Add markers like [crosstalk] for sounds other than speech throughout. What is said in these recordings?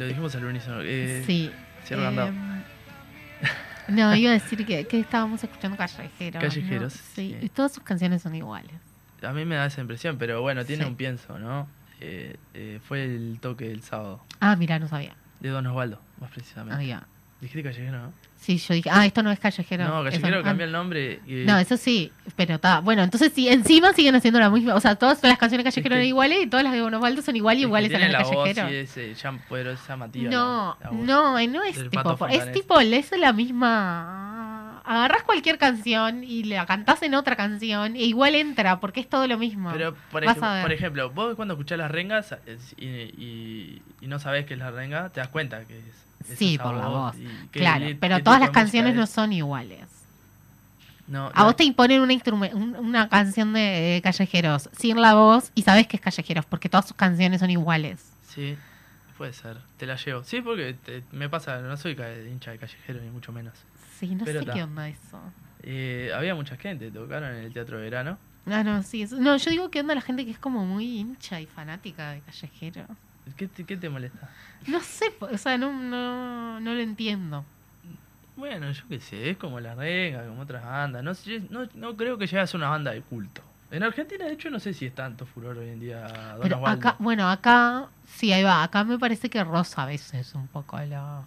lo dijimos al unísono. Eh, sí. Cierro candado. Em, no, iba a decir que, que estábamos escuchando Callejeros. Callejeros, ¿no? Sí, sí. y todas sus canciones son iguales. A mí me da esa impresión, pero bueno, tiene Sí. un pienso, ¿no? Eh, eh, fue el toque del sábado. Ah, mira, no sabía. De Don Osvaldo, más precisamente. Ah, ya. Dijiste callejero, ¿no? Sí, yo dije, ah, esto no es Callejero. No, eso callejero ah, cambió el nombre. Y, No, eso sí, pero está. Bueno, entonces sí, encima siguen haciendo la misma. O sea, todas las canciones Callejero Es eran iguales y todas las de Don Osvaldo son igual y es iguales a las de la voz Callejero. y ese ya poderosa llamativa. No, voz. no, eh, no es del tipo. Es tipo, es la misma. Agarras cualquier canción y la cantás en otra canción e igual entra porque es todo lo mismo. Pero, por, ej- por ejemplo, vos cuando escuchás las rengas es- y, y- y no sabés qué es la renga, te das cuenta que es. Sí, por la voz. Claro, pero todas las canciones no son iguales. No, A no, vos te imponen una, un- una canción de, de callejeros sin la voz y sabes que es callejeros porque todas sus canciones son iguales. Sí, puede ser. Te la llevo. Sí, porque te- me pasa, no soy hincha de callejero, ni mucho menos. Sí, no Pero sé ta. qué onda eso. Eh, había mucha gente, tocaron en el Teatro de Verano. Ah, no, sí. eso- No, yo digo que onda la gente que es como muy hincha y fanática de callejero. ¿Qué te, qué te molesta? No sé, o sea, no, no, no lo entiendo. Bueno, yo qué sé, es como la renga, como otras bandas. No, sé, no, no creo que llegue a ser una banda de culto. En Argentina, de hecho, no sé si es tanto furor hoy en día Don Pero acá, bueno, acá, sí, ahí va. Acá me parece que Rosa a veces un poco la...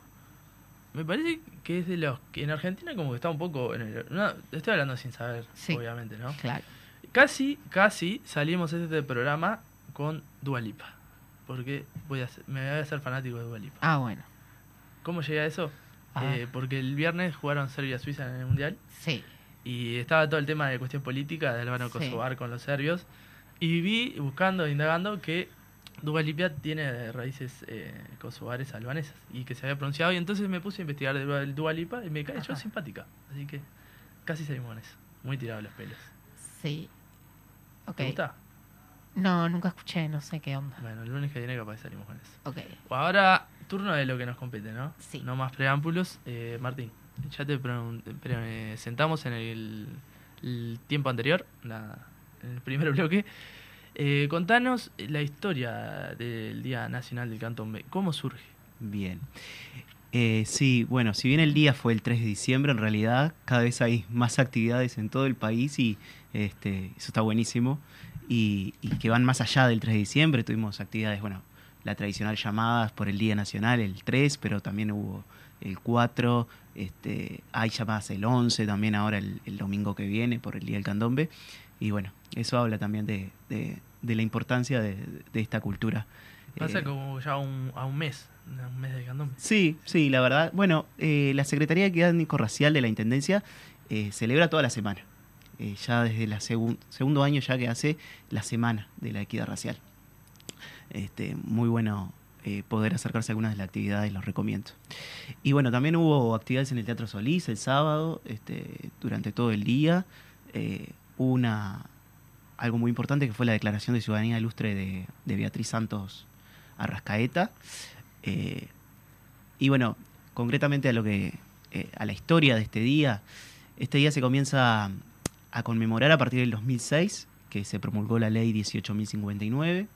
Me parece que es de los que en Argentina como que está un poco en el... no, estoy hablando sin saber, Sí. obviamente, ¿no? Claro. Casi, casi salimos de este programa con Dualipa. Porque voy a ser- me voy a hacer fanático de Dualipa. Ah, bueno. ¿Cómo llegué a eso? Ah. Eh, porque el viernes jugaron Serbia-Suiza en el Mundial Sí. y estaba todo el tema de cuestión política de Álvaro Sí. Kosovar con los serbios. Y vi, buscando, indagando, que Dualipa tiene raíces eh, kosovares albanesas y que se había pronunciado. Y entonces me puse a investigar Dua- Dualipa y me cayó simpática. Así que casi salimos con eso. Muy tirado los pelos. Sí. Ok. ¿Te gusta? No, nunca escuché, no sé qué onda. Bueno, el lunes que viene capaz salimos con eso. Ok. Ahora, turno de lo que nos compete, ¿no? Sí. No más preámbulos. Eh, Martín, ya te pre- sentamos en el, el tiempo anterior, la- en el primer [laughs] bloque. Eh, contanos la historia del Día Nacional del Cantón ¿Cómo surge? Bien. Eh, sí, bueno, si bien el día fue el 3 de diciembre, en realidad cada vez hay más actividades en todo el país y este, eso está buenísimo. Y, y que van más allá del 3 de diciembre. Tuvimos actividades, bueno, la tradicional llamadas por el Día Nacional, el 3, pero también hubo el 4, este, hay llamadas el 11, también ahora el, el domingo que viene por el Día del Candombe. Y bueno, eso habla también de, de- de la importancia de, de esta cultura. Pasa Eh, como ya un, a un mes, a un mes de candombe. Sí, sí, la verdad. Bueno, eh, la Secretaría de Equidad Étnico-Racial de la Intendencia eh, celebra toda la semana. Eh, ya desde el segundo año ya que hace la semana de la equidad racial. Este, muy bueno eh, poder acercarse a algunas de las actividades, los recomiendo. Y bueno, también hubo actividades en el Teatro Solís el sábado, este, durante todo el día. Eh, una, algo muy importante que fue la declaración de ciudadanía ilustre de, Beatriz Santos Arrascaeta. Eh, y bueno, concretamente a lo que a la historia de este día, este día se comienza a, conmemorar a partir del 2006, que se promulgó la ley 18.059.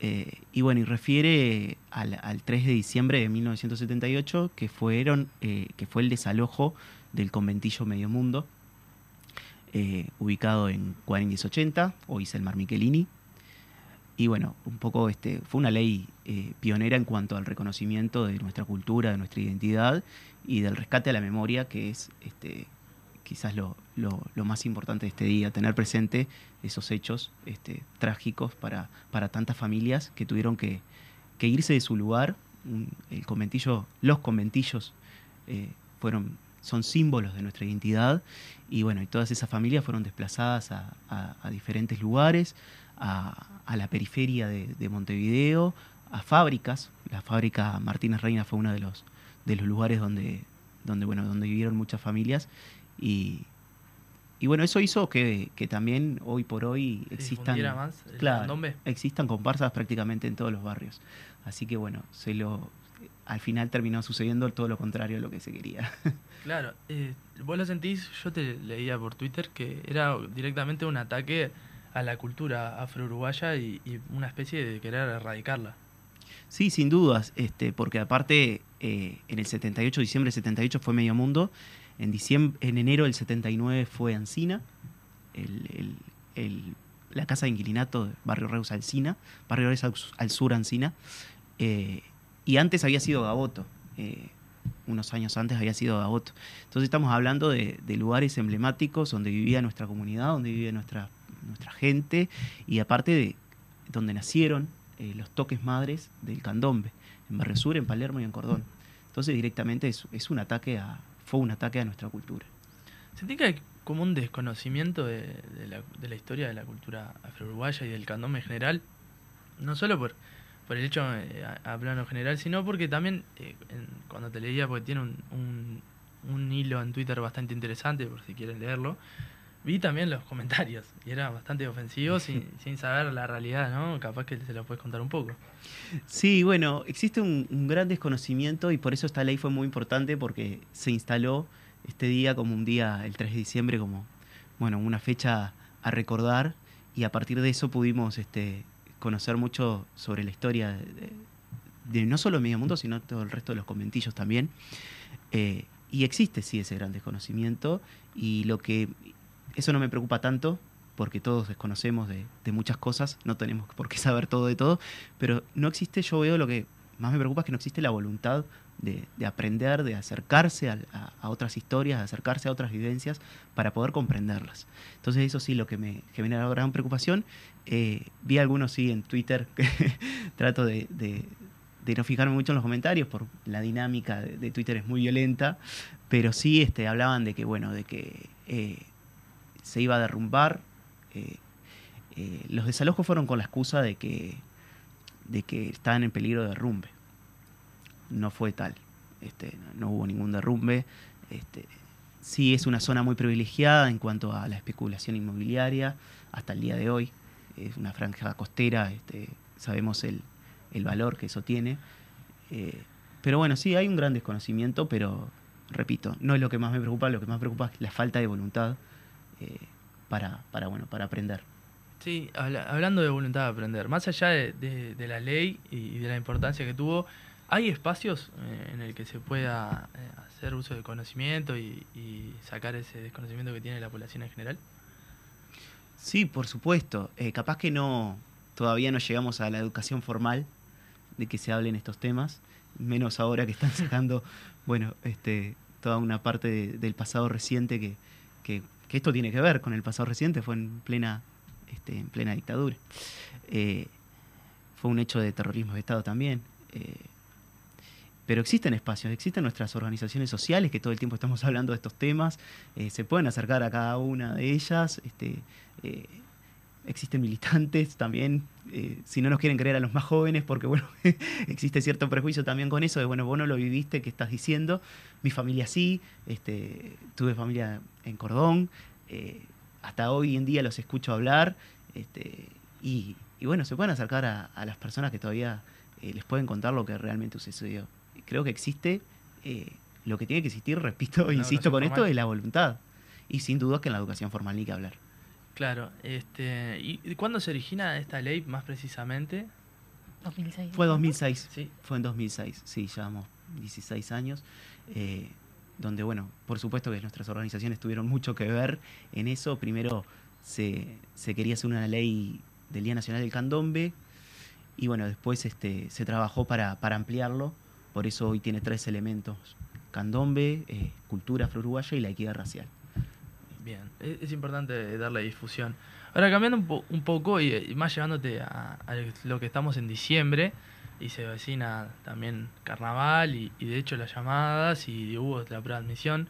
eh, y bueno, y refiere al, al 3 de diciembre de 1978, que, fueron, eh, que fue el desalojo del conventillo Medio Mundo, eh, ubicado en 4080, hoy es el Mar Michelini. Y bueno, un poco este, fue una ley pionera en cuanto al reconocimiento de nuestra cultura, de nuestra identidad y del rescate a la memoria, que es este, quizás lo, más importante de este día, tener presente esos hechos este, trágicos para, para tantas familias que tuvieron que, irse de su lugar. El conventillo, los conventillos eh, fueron, son símbolos de nuestra identidad y bueno, y todas esas familias fueron desplazadas a, a- diferentes lugares, a, a la periferia de, de Montevideo, a fábricas. La fábrica Martínez Reina fue uno de los, de los lugares donde, donde, bueno, donde vivieron muchas familias. Y, y bueno, eso hizo que, que también hoy por hoy existan, difundiera más el claro, existan comparsas prácticamente en todos los barrios. Así que bueno, se lo, al final terminó sucediendo todo lo contrario a lo que se quería. [laughs] Claro, eh, vos lo sentís, yo te leía por Twitter que era directamente un ataque a la cultura afro-uruguaya y, y una especie de querer erradicarla. Sí, sin dudas, este, porque aparte eh, en el 78, diciembre del 78 fue Medio Mundo, en, diciembre, en enero del 79 fue Ancina, la casa de inquilinato de Barrio Reus Alcina, Barrio Reus al, sur Ancina, eh, y antes había sido Gaboto, eh, unos años antes había sido Gaboto. Entonces estamos hablando de, lugares emblemáticos donde vivía nuestra comunidad, donde vivía nuestra, nuestra gente, y aparte de donde nacieron eh, los toques madres del candombe, en Barrio Sur, en Palermo y en Cordón. Entonces directamente es un ataque a, fue un ataque a nuestra cultura. ¿Sentí que hay como un desconocimiento de, de la, de la historia de la cultura afro-uruguaya y del candombe en general? No solo por, por el hecho eh, a, a plano general, sino porque también eh, en- cuando te leía, porque tiene un, un, un hilo en Twitter bastante interesante, por si quieren leerlo, vi también los comentarios y eran bastante ofensivos sin, [laughs] sin saber la realidad, ¿no? Capaz que se lo puedes contar un poco. Sí, bueno, existe un, un gran desconocimiento y por eso esta ley fue muy importante porque se instaló este día como un día, el 3 de diciembre, como bueno, una fecha a recordar y a partir de eso pudimos este, conocer mucho sobre la historia de no solo Medio Mundo, sino todo el resto de los conventillos también. Eh, y existe, sí, ese gran desconocimiento y lo que eso no me preocupa tanto porque todos desconocemos de, muchas cosas, no tenemos por qué saber todo de todo, pero no existe, yo veo lo que más me preocupa es que no existe la voluntad de, de aprender, de acercarse a, otras historias, de acercarse a otras vivencias para poder comprenderlas. Entonces eso sí lo que me genera gran preocupación. Eh, vi algunos sí en Twitter que [laughs] trato de, no fijarme mucho en los comentarios por la dinámica de, de Twitter es muy violenta, pero sí este, hablaban de que bueno, de que eh, se iba a derrumbar. eh, eh, los desalojos fueron con la excusa de que de que estaban en peligro de derrumbe. No fue tal. Este, no, hubo ningún derrumbe. Este, sí es una zona muy privilegiada en cuanto a la especulación inmobiliaria hasta el día de hoy. Es una franja costera, este, sabemos el, el valor que eso tiene. Eh, pero bueno, sí, hay un gran desconocimiento, pero repito, no es lo que más me preocupa, lo que más me preocupa es la falta de voluntad eh, para, para, bueno, para aprender. Sí, habla- hablando de voluntad de aprender, más allá de, de- de la ley y de la importancia que tuvo, ¿hay espacios eh, en el que se pueda eh, hacer uso del conocimiento y, y sacar ese desconocimiento que tiene la población en general? Sí, por supuesto. Eh, capaz que no, todavía no llegamos a la educación formal de que se hablen estos temas, menos ahora que están [laughs] sacando, bueno, este, toda una parte de- del pasado reciente que, que, que esto tiene que ver con el pasado reciente, fue en plena, este, en plena dictadura. Eh, fue un hecho de terrorismo de Estado también. eh, pero existen espacios, existen nuestras organizaciones sociales que todo el tiempo estamos [laughs] hablando de estos temas, eh, se pueden acercar a cada una de ellas, este, existen militantes también, eh, si no nos quieren creer a los más jóvenes, porque bueno, [laughs] existe cierto prejuicio también con eso, de bueno, vos no lo viviste, ¿qué estás diciendo? Mi familia sí, este, tuve familia en Cordón, eh, hasta hoy en día los escucho hablar, este, y, y bueno, se pueden acercar a, a las personas que todavía eh, les pueden contar lo que realmente sucedió. Creo que existe, lo que tiene que existir, [laughs] repito, insisto con esto, es la voluntad. Y sin duda que en la educación formal ni que hablar. Claro, este, ¿y cuándo se origina esta ley más precisamente? 2006. Fue 2006. Sí. Fue en 2006, sí, llevamos 16 años, eh, donde, bueno, por supuesto que nuestras organizaciones tuvieron mucho que ver en eso. Primero se, se quería hacer una ley del Día Nacional del Candombe y, bueno, después este, se trabajó para, para ampliarlo, por eso hoy tiene tres elementos, candombe, eh, cultura afro-uruguaya y la equidad racial. Bien, es, es importante darle difusión. Ahora, cambiando un, po- un poco y, y más llevándote a, a lo que estamos en diciembre, y se vecina también carnaval, y, y de hecho las llamadas, y hubo la prueba de admisión.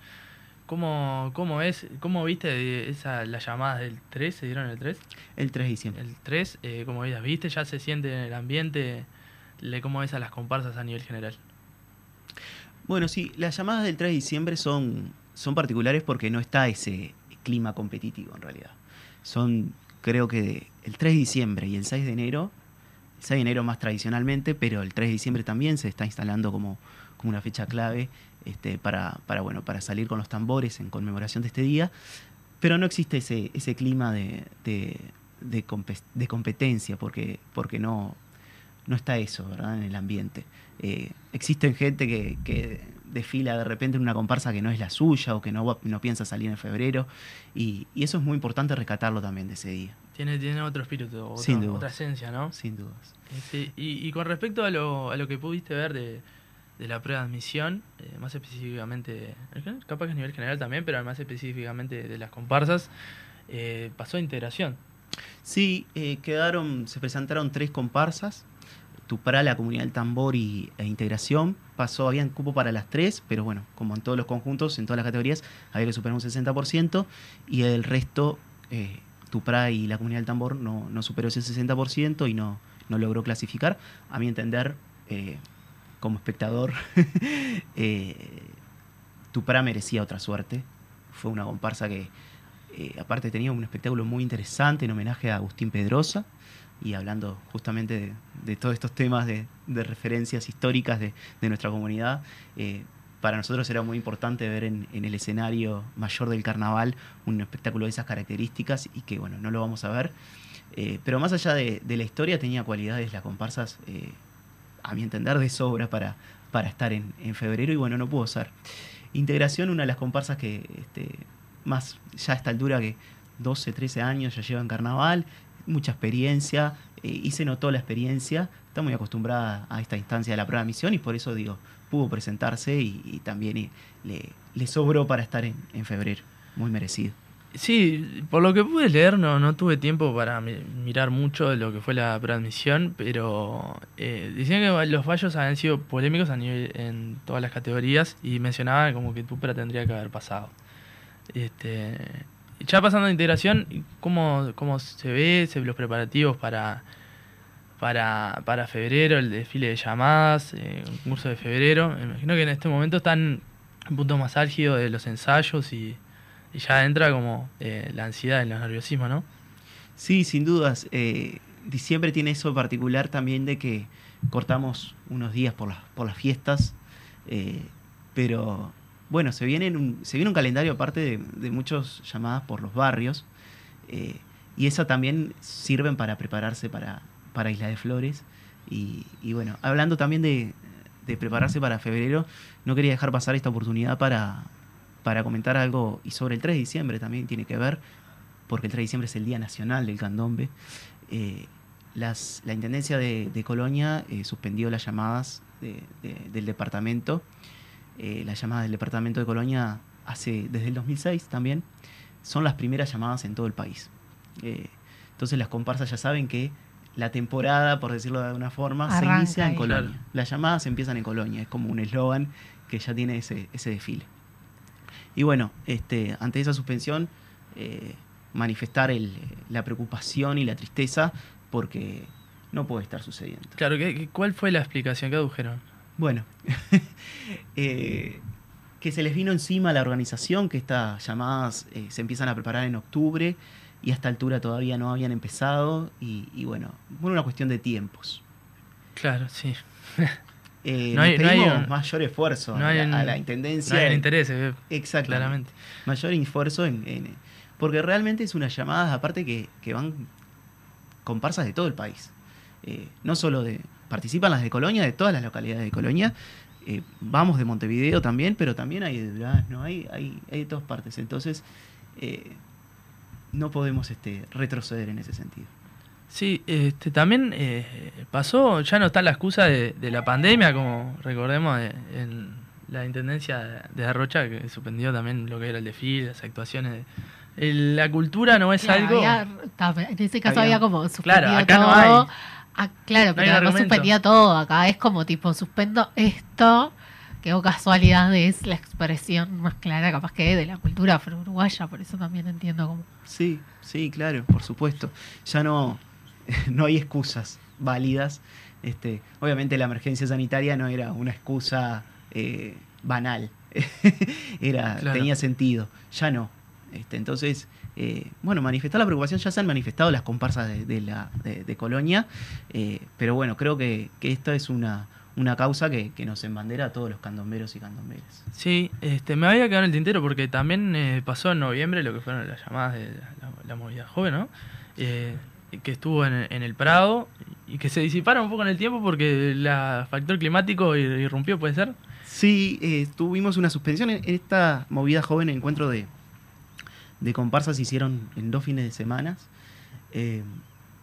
¿Cómo, cómo es, cómo viste esa, las llamadas del 3? ¿Se dieron el 3? El 3 de diciembre. El 3, eh, ¿cómo las viste? ¿Ya se siente en el ambiente? Le, ¿Cómo ves a las comparsas a nivel general? Bueno, sí, las llamadas del 3 de diciembre son, son particulares porque no está ese clima competitivo en realidad. Son, creo que el 3 de diciembre y el 6 de enero, el 6 de enero más tradicionalmente, pero el 3 de diciembre también se está instalando como, como una fecha clave este, para, para, bueno, para salir con los tambores en conmemoración de este día. Pero no existe ese, ese clima de, de, de compe- de competencia porque, porque no, no está eso, ¿verdad? En el ambiente. Eh, existen gente que desfila de repente en una comparsa que no es la suya o que no, no piensa salir en febrero. Y, y eso es muy importante rescatarlo también de ese día, Tiene, tiene otro espíritu, otra, Sin duda. otra esencia, ¿no? sin dudas. Sí, y, y con respecto a lo, a lo que pudiste ver de, de la prueba de admisión, eh, más específicamente, capaz que a nivel general también, pero más específicamente de las comparsas, eh, pasó a integración. Sí, eh, quedaron, se presentaron tres comparsas. Tupará, la comunidad del tambor y, e integración. Pasó, habían cupo para las tres, pero bueno, como en todos los conjuntos, en todas las categorías, había que superar un 60%. Y el resto, eh, y la comunidad del tambor no, no superó ese 60% y no, no logró clasificar. A mi entender, eh, como espectador, [laughs] eh, merecía otra suerte. Fue una comparsa que, eh, aparte tenía un espectáculo muy interesante en homenaje a Agustín Pedrosa y hablando justamente de, todos estos temas de, referencias históricas de, nuestra comunidad. eh, para nosotros era muy importante ver en, el escenario mayor del carnaval un espectáculo de esas características y que bueno, no lo vamos a ver. Eh, pero más allá de, la historia tenía cualidades las comparsas, eh, a mi entender, de sobra para, para estar en, en febrero y bueno, no pudo ser. Integración, una de las comparsas que este, más ya a esta altura que 12, 13 años ya lleva en carnaval, mucha experiencia eh, y se notó la experiencia, está muy acostumbrada a esta instancia de la prueba de misión y por eso digo, pudo presentarse y, también eh, le, sobró para estar en, en febrero, muy merecido. Sí, por lo que pude leer, no, no tuve tiempo para mi- mirar mucho de lo que fue la preadmisión, pero eh, decían que los fallos habían sido polémicos a nivel en todas las categorías y mencionaban como que Tupera tendría que haber pasado. Este, ya pasando a integración, ¿cómo, cómo se ve se- los preparativos para, para, para febrero, el desfile de llamadas, eh, un curso de febrero? Me imagino que en este momento están en un punto más álgido de los ensayos y, y ya entra como eh, la ansiedad, el nerviosismo, ¿no? Sí, sin dudas. eh, diciembre tiene eso particular también de que cortamos unos días por las, por las fiestas, eh, pero bueno, se viene, un, se viene un calendario aparte de, de muchas llamadas por los barrios, eh, y eso también sirven para prepararse para, para Isla de Flores. Y, y bueno, hablando también de, de prepararse para febrero, no quería dejar pasar esta oportunidad para, para comentar algo, y sobre el 3 de diciembre también tiene que ver, porque el 3 de diciembre es el Día Nacional del Candombe. Eh, las, la Intendencia de, de Colonia eh, suspendió las llamadas de- de- del departamento. Eh, las llamadas del departamento de Colonia hace desde el 2006 también. Son las primeras llamadas en todo el país. Eh, entonces las comparsas ya saben que la temporada, por decirlo de alguna forma, se inicia en. Colonia. Claro. Las llamadas empiezan en Colonia, es como un eslogan que ya tiene ese, ese desfile. Y bueno, este, ante esa suspensión, eh, manifestar el- la preocupación y la tristeza porque no puede estar sucediendo. Claro, ¿qué, qué- cuál fue la explicación que adujeron? Bueno, [laughs] eh, que se les vino encima la organización, que estas llamadas eh, se empiezan a preparar en octubre y a esta altura todavía no habían empezado y, y bueno, una cuestión de tiempos. Claro, sí. [laughs] Eh, No hay- les no hay pedimos un- mayor esfuerzo no a, hay la, un- a la intendencia. No hay en- interés, ve Exactamente. claramente. mayor esfuerzo en, en- porque realmente es unas llamadas aparte que, que van comparsas de todo el país Eh, no solo de participan las de Colonia de todas las localidades de Colonia Eh, vamos de Montevideo también pero también hay de Durazno hay, hay, hay de todas partes entonces eh, no podemos este, retroceder en ese sentido Sí, este, también eh, pasó, ya no está la excusa de, de la pandemia, como recordemos en la intendencia de, de Arrocha, que suspendió también lo que era el desfile, las actuaciones. El- la cultura no es Claro, algo... había- en ese caso Había- había, como suspendido acá no hay. Ah, claro, No pero argumento. suspendía todo. Acá es como tipo, suspendo esto. Que o casualidad es la expresión más clara, capaz que de la cultura afro-uruguaya. Por eso también entiendo como. Sí, sí, claro, por supuesto. Ya no, [laughs] no hay excusas válidas. Este, obviamente la emergencia sanitaria no era una excusa eh, banal. [laughs] era, Claro. tenía sentido. Ya no. Este, entonces, eh, bueno, manifestar la preocupación, ya se han manifestado las comparsas de, de la, de, de Colonia, eh, pero bueno, creo que, que esta es una, una causa que, que nos embandera a todos los candomberos y candomberas. Sí, este, me había quedado en el tintero porque también eh, pasó en noviembre lo que fueron las llamadas de la, la movida joven, ¿no? Eh, que estuvo en, en el Prado y que se disiparon un poco en el tiempo porque el factor climático irrumpió, ¿puede ser? Sí, eh, tuvimos una suspensión en esta movida joven, encuentro de, de comparsas se hicieron en dos fines de semana, eh,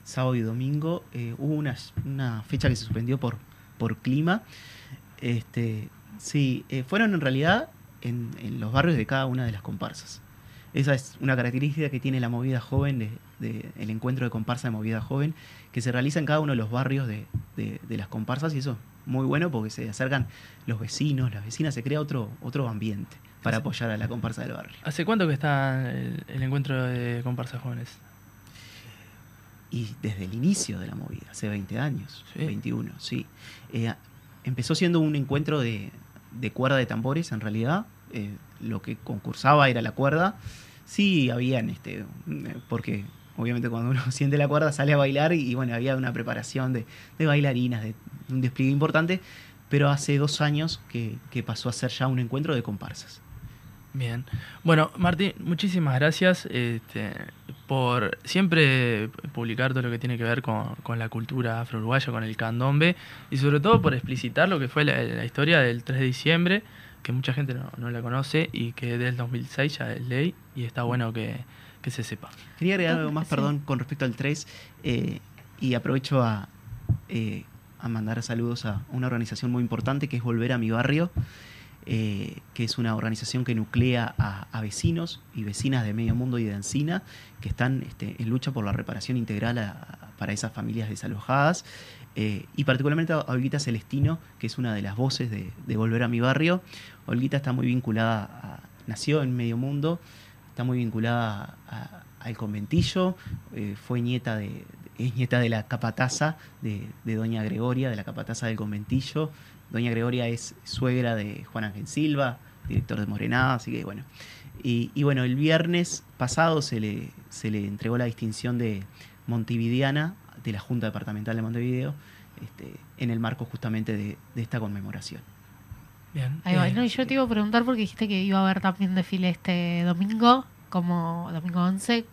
sábado y domingo. Eh, hubo una, una, fecha que se suspendió por, por clima. Este, sí, fueron en realidad en, en, los barrios de cada una de las comparsas. Esa es una característica que tiene la movida joven, de, el encuentro de comparsa de movida joven, que se realiza en cada uno de los barrios de, de las comparsas y eso es muy bueno porque se acercan los vecinos, las vecinas, se crea otro, otro ambiente para apoyar a la comparsa del barrio. ¿Hace cuánto que está el, encuentro de comparsas jóvenes? Y desde el inicio de la movida, hace 20 años, 21, sí. Eh, empezó siendo un encuentro de, de, cuerda de tambores, en realidad. Eh, lo que concursaba era la cuerda. Sí, habían, este, porque obviamente cuando uno [laughs] siente la cuerda sale a bailar y, bueno, había una preparación de, de bailarinas, de un despliegue importante, pero hace dos años que, que pasó a ser ya un encuentro de comparsas. Bien. Bueno, Martín, muchísimas gracias este, por siempre publicar todo lo que tiene que ver con, la cultura afro-uruguaya, con el candombe, y sobre todo por explicitar lo que fue la, historia del 3 de diciembre, que mucha gente no, la conoce y que del 2006 ya es ley, y está bueno que, se sepa. Quería agregar algo más, perdón, con respecto al 3, eh, y aprovecho a, eh, a mandar saludos a una organización muy importante que es Volver a mi Barrio eh, que es una organización que nuclea a, vecinos y vecinas de medio mundo y de Encina, que están este, en lucha por la reparación integral para esas familias desalojadas, eh, y particularmente a Olguita Celestino, que es una de las voces de, Volver a mi barrio. Olguita está muy vinculada, nació en medio mundo, está muy vinculada al conventillo, eh, fue nieta de, es nieta de la capataza de, Doña Gregoria, de la capataza del conventillo, Doña Gregoria es suegra de Juan Ángel Silva, director de Morenada, así que bueno. Y, bueno, el viernes pasado se le, se le entregó la distinción de Montevideana de la Junta Departamental de Montevideo este, en el marco justamente de, esta conmemoración. Bien. Ahí va. y yo te iba a preguntar porque dijiste que iba a haber también desfile este domingo, como domingo 11.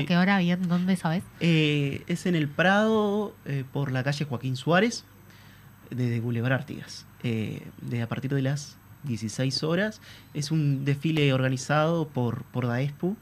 ¿A qué hora? Bien, ¿dónde sabes? Eh, es en el Prado, eh, por la calle Joaquín Suárez de Boulevard Artigas. Eh, de a partir de las 16 horas. Es un desfile organizado por, por DAESPU,